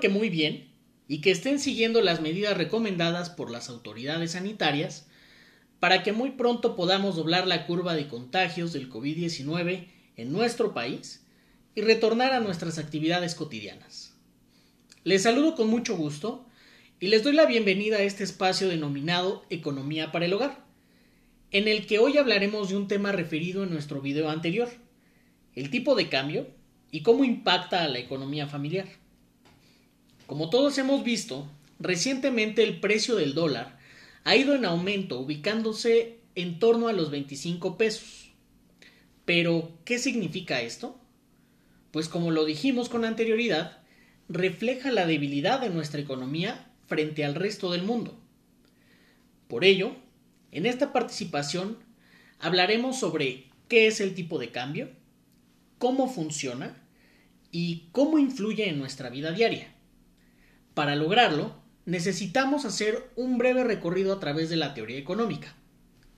Que muy bien y que estén siguiendo las medidas recomendadas por las autoridades sanitarias para que muy pronto podamos doblar la curva de contagios del COVID-19 en nuestro país y retornar a nuestras actividades cotidianas. Les saludo con mucho gusto y les doy la bienvenida a este espacio denominado Economía para el Hogar, en el que hoy hablaremos de un tema referido en nuestro video anterior, el tipo de cambio y cómo impacta a la economía familiar. Como todos hemos visto, recientemente el precio del dólar ha ido en aumento, ubicándose en torno a los 25 pesos. Pero, ¿qué significa esto? Pues como lo dijimos con anterioridad, refleja la debilidad de nuestra economía frente al resto del mundo. Por ello, en esta participación hablaremos sobre qué es el tipo de cambio, cómo funciona y cómo influye en nuestra vida diaria. Para lograrlo, necesitamos hacer un breve recorrido a través de la teoría económica.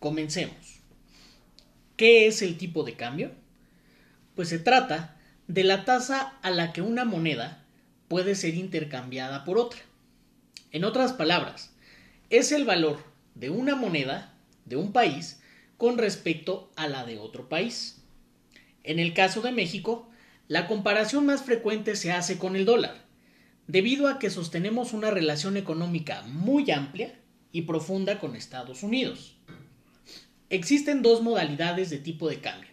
Comencemos. ¿Qué es el tipo de cambio? Pues se trata de la tasa a la que una moneda puede ser intercambiada por otra. En otras palabras, es el valor de una moneda de un país con respecto a la de otro país. En el caso de México, la comparación más frecuente se hace con el dólar, debido a que sostenemos una relación económica muy amplia y profunda con Estados Unidos. Existen dos modalidades de tipo de cambio,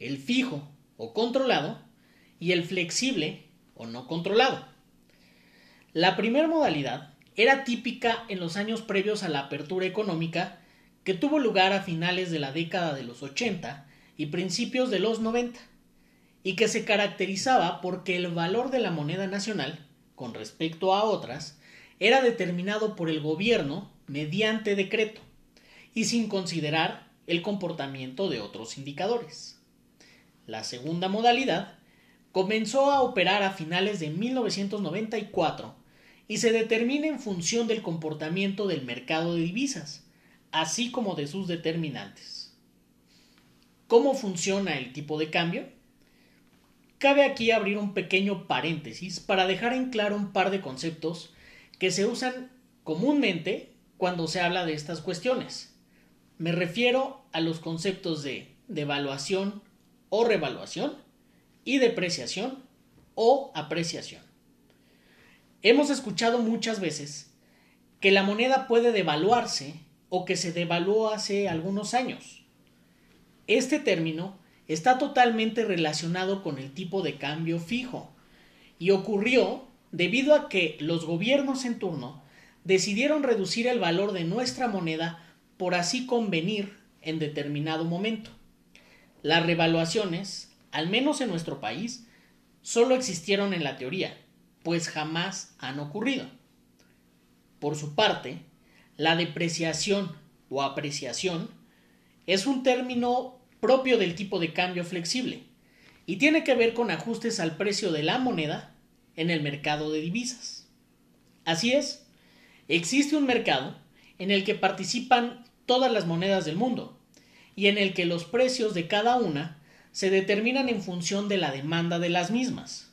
el fijo o controlado y el flexible o no controlado. La primera modalidad era típica en los años previos a la apertura económica que tuvo lugar a finales de la década de los 80 y principios de los 90, y que se caracterizaba porque el valor de la moneda nacional con respecto a otras era determinado por el gobierno mediante decreto y sin considerar el comportamiento de otros indicadores. La segunda modalidad comenzó a operar a finales de 1994 y se determina en función del comportamiento del mercado de divisas, así como de sus determinantes. ¿Cómo funciona el tipo de cambio? Cabe aquí abrir un pequeño paréntesis para dejar en claro un par de conceptos que se usan comúnmente cuando se habla de estas cuestiones. Me refiero a los conceptos de devaluación o revaluación y depreciación o apreciación. Hemos escuchado muchas veces que la moneda puede devaluarse o que se devaluó hace algunos años. Este término está totalmente relacionado con el tipo de cambio fijo y ocurrió debido a que los gobiernos en turno decidieron reducir el valor de nuestra moneda por así convenir en determinado momento. Las revaluaciones, al menos en nuestro país, solo existieron en la teoría, pues jamás han ocurrido. Por su parte, la depreciación o apreciación es un término propio del tipo de cambio flexible y tiene que ver con ajustes al precio de la moneda en el mercado de divisas. Así es, existe un mercado en el que participan todas las monedas del mundo y en el que los precios de cada una se determinan en función de la demanda de las mismas.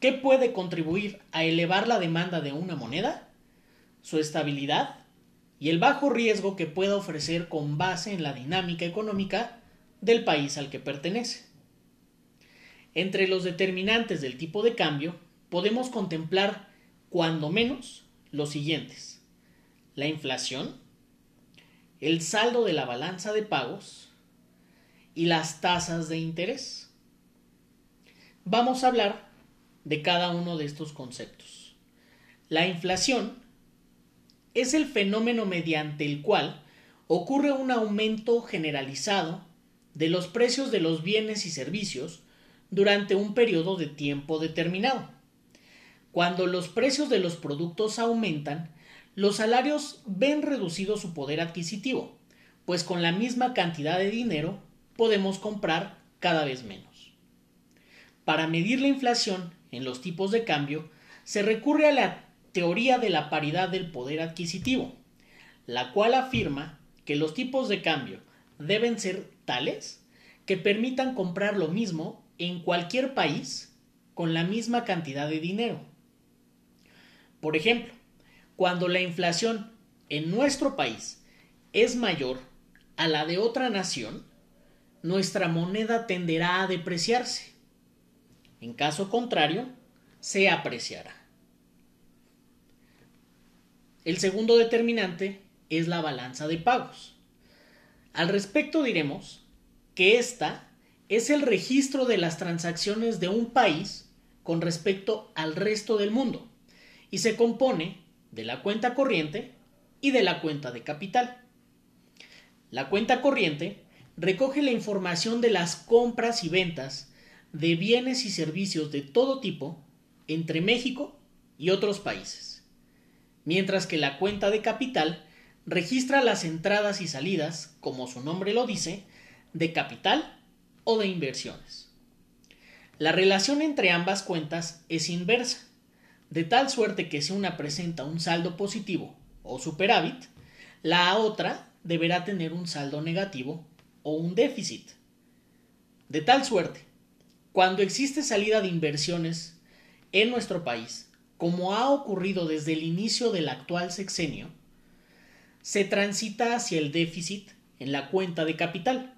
¿Qué puede contribuir a elevar la demanda de una moneda? Su estabilidad y el bajo riesgo que pueda ofrecer con base en la dinámica económica del país al que pertenece. Entre los determinantes del tipo de cambio podemos contemplar, cuando menos, los siguientes. La inflación, el saldo de la balanza de pagos y las tasas de interés. Vamos a hablar de cada uno de estos conceptos. La inflación es el fenómeno mediante el cual ocurre un aumento generalizado de los precios de los bienes y servicios durante un periodo de tiempo determinado. Cuando los precios de los productos aumentan, los salarios ven reducido su poder adquisitivo, pues con la misma cantidad de dinero podemos comprar cada vez menos. Para medir la inflación en los tipos de cambio, se recurre a la teoría de la paridad del poder adquisitivo, la cual afirma que los tipos de cambio deben ser tales que permitan comprar lo mismo en cualquier país con la misma cantidad de dinero. Por ejemplo, cuando la inflación en nuestro país es mayor a la de otra nación, nuestra moneda tenderá a depreciarse. En caso contrario, se apreciará. El segundo determinante es la balanza de pagos. Al respecto diremos que esta es el registro de las transacciones de un país con respecto al resto del mundo y se compone de la cuenta corriente y de la cuenta de capital. La cuenta corriente recoge la información de las compras y ventas de bienes y servicios de todo tipo entre México y otros países, mientras que la cuenta de capital registra las entradas y salidas, como su nombre lo dice, de capital o de inversiones. La relación entre ambas cuentas es inversa, de tal suerte que si una presenta un saldo positivo o superávit, la otra deberá tener un saldo negativo o un déficit. De tal suerte, cuando existe salida de inversiones en nuestro país, como ha ocurrido desde el inicio del actual sexenio, se transita hacia el déficit en la cuenta de capital.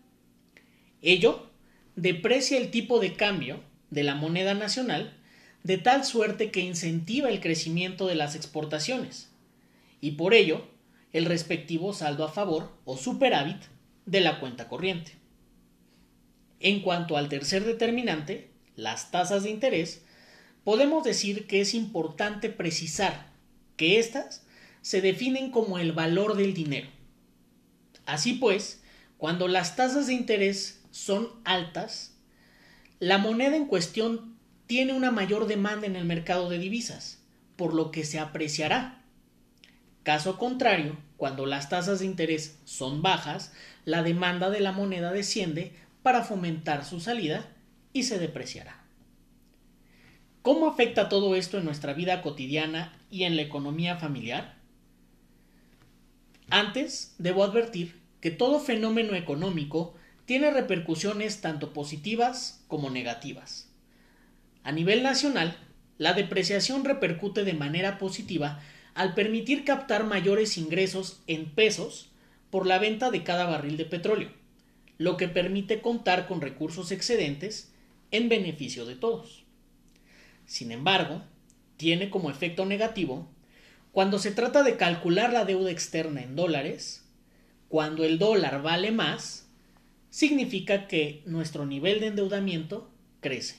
Ello deprecia el tipo de cambio de la moneda nacional de tal suerte que incentiva el crecimiento de las exportaciones y por ello el respectivo saldo a favor o superávit de la cuenta corriente. En cuanto al tercer determinante, las tasas de interés, podemos decir que es importante precisar que éstas se definen como el valor del dinero. Así pues, cuando las tasas de interés son altas, la moneda en cuestión tiene una mayor demanda en el mercado de divisas, por lo que se apreciará. Caso contrario, cuando las tasas de interés son bajas, la demanda de la moneda desciende para fomentar su salida y se depreciará. ¿Cómo afecta todo esto en nuestra vida cotidiana y en la economía familiar? Antes, debo advertir que todo fenómeno económico tiene repercusiones tanto positivas como negativas. A nivel nacional, la depreciación repercute de manera positiva al permitir captar mayores ingresos en pesos por la venta de cada barril de petróleo, lo que permite contar con recursos excedentes en beneficio de todos. Sin embargo, tiene como efecto negativo cuando se trata de calcular la deuda externa en dólares, cuando el dólar vale más, significa que nuestro nivel de endeudamiento crece.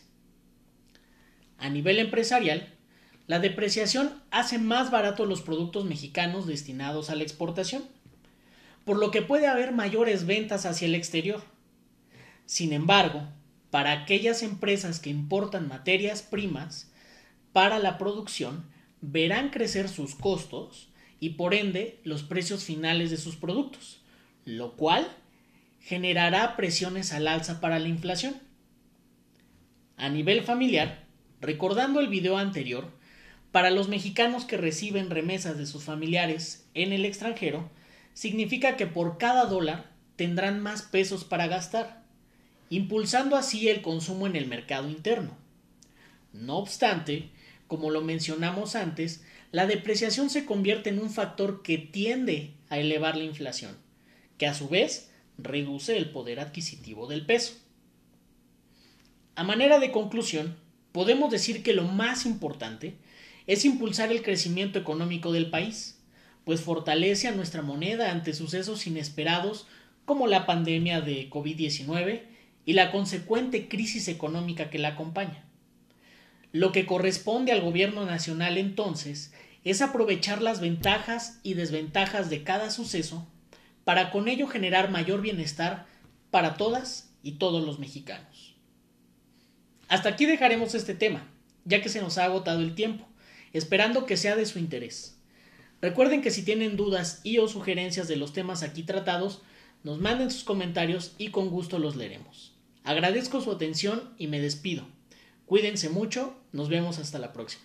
A nivel empresarial, la depreciación hace más baratos los productos mexicanos destinados a la exportación, por lo que puede haber mayores ventas hacia el exterior. Sin embargo, para aquellas empresas que importan materias primas para la producción, verán crecer sus costos y por ende los precios finales de sus productos, lo cual generará presiones al alza para la inflación. A nivel familiar, recordando el video anterior, para los mexicanos que reciben remesas de sus familiares en el extranjero, significa que por cada dólar tendrán más pesos para gastar, impulsando así el consumo en el mercado interno. No obstante, como lo mencionamos antes, la depreciación se convierte en un factor que tiende a elevar la inflación, que a su vez reduce el poder adquisitivo del peso. A manera de conclusión, podemos decir que lo más importante es impulsar el crecimiento económico del país, pues fortalece a nuestra moneda ante sucesos inesperados como la pandemia de COVID-19 y la consecuente crisis económica que la acompaña. Lo que corresponde al gobierno nacional entonces es aprovechar las ventajas y desventajas de cada suceso para con ello generar mayor bienestar para todas y todos los mexicanos. Hasta aquí dejaremos este tema, ya que se nos ha agotado el tiempo esperando que sea de su interés. Recuerden que si tienen dudas y o sugerencias de los temas aquí tratados, nos manden sus comentarios y con gusto los leeremos. Agradezco su atención y me despido. Cuídense mucho, nos vemos hasta la próxima.